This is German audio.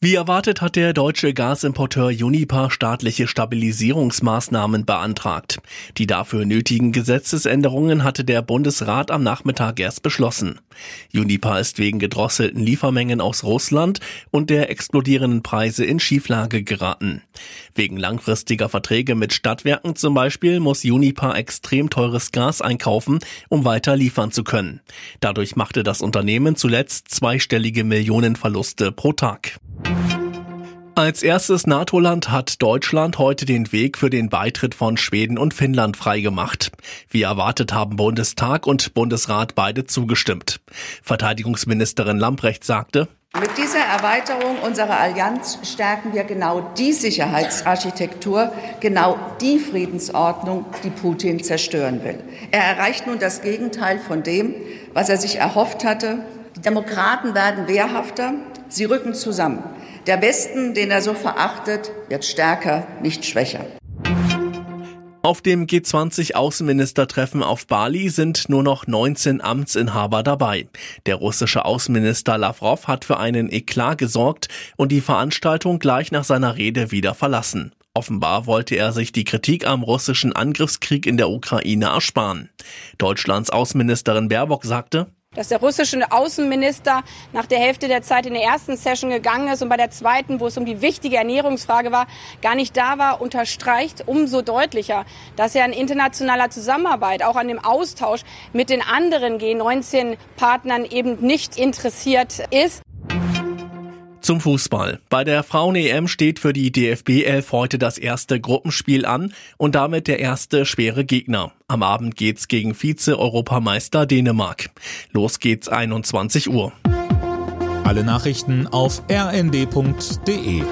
Wie erwartet hat der deutsche Gasimporteur Unipa staatliche Stabilisierungsmaßnahmen beantragt. Die dafür nötigen Gesetzesänderungen hatte der Bundesrat am Nachmittag erst beschlossen. Unipa ist wegen gedrosselten Liefermengen aus Russland und der explodierenden Preise in Schieflage geraten. Wegen langfristiger Verträge mit Stadtwerken zum Beispiel muss Unipa extrem teures Gas einkaufen, um weiter liefern zu können. Dadurch machte das Unternehmen zuletzt zweistellige Millionenverluste pro Tag. Als erstes NATO-Land hat Deutschland heute den Weg für den Beitritt von Schweden und Finnland freigemacht. Wie erwartet haben Bundestag und Bundesrat beide zugestimmt. Verteidigungsministerin Lamprecht sagte, mit dieser Erweiterung unserer Allianz stärken wir genau die Sicherheitsarchitektur, genau die Friedensordnung, die Putin zerstören will. Er erreicht nun das Gegenteil von dem, was er sich erhofft hatte. Die Demokraten werden wehrhafter, sie rücken zusammen. Der Westen, den er so verachtet, wird stärker, nicht schwächer. Auf dem G20-Außenministertreffen auf Bali sind nur noch 19 Amtsinhaber dabei. Der russische Außenminister Lavrov hat für einen Eklat gesorgt und die Veranstaltung gleich nach seiner Rede wieder verlassen. Offenbar wollte er sich die Kritik am russischen Angriffskrieg in der Ukraine ersparen. Deutschlands Außenministerin Baerbock sagte, dass der russische Außenminister nach der Hälfte der Zeit in der ersten Session gegangen ist und bei der zweiten, wo es um die wichtige Ernährungsfrage war, gar nicht da war, unterstreicht umso deutlicher, dass er an internationaler Zusammenarbeit, auch an dem Austausch mit den anderen G19-Partnern eben nicht interessiert ist. Zum Fußball. Bei der Frauen-EM steht für die DFB 11 heute das erste Gruppenspiel an und damit der erste schwere Gegner. Am Abend geht's gegen Vize-Europameister Dänemark. Los geht's 21 Uhr. Alle Nachrichten auf rnd.de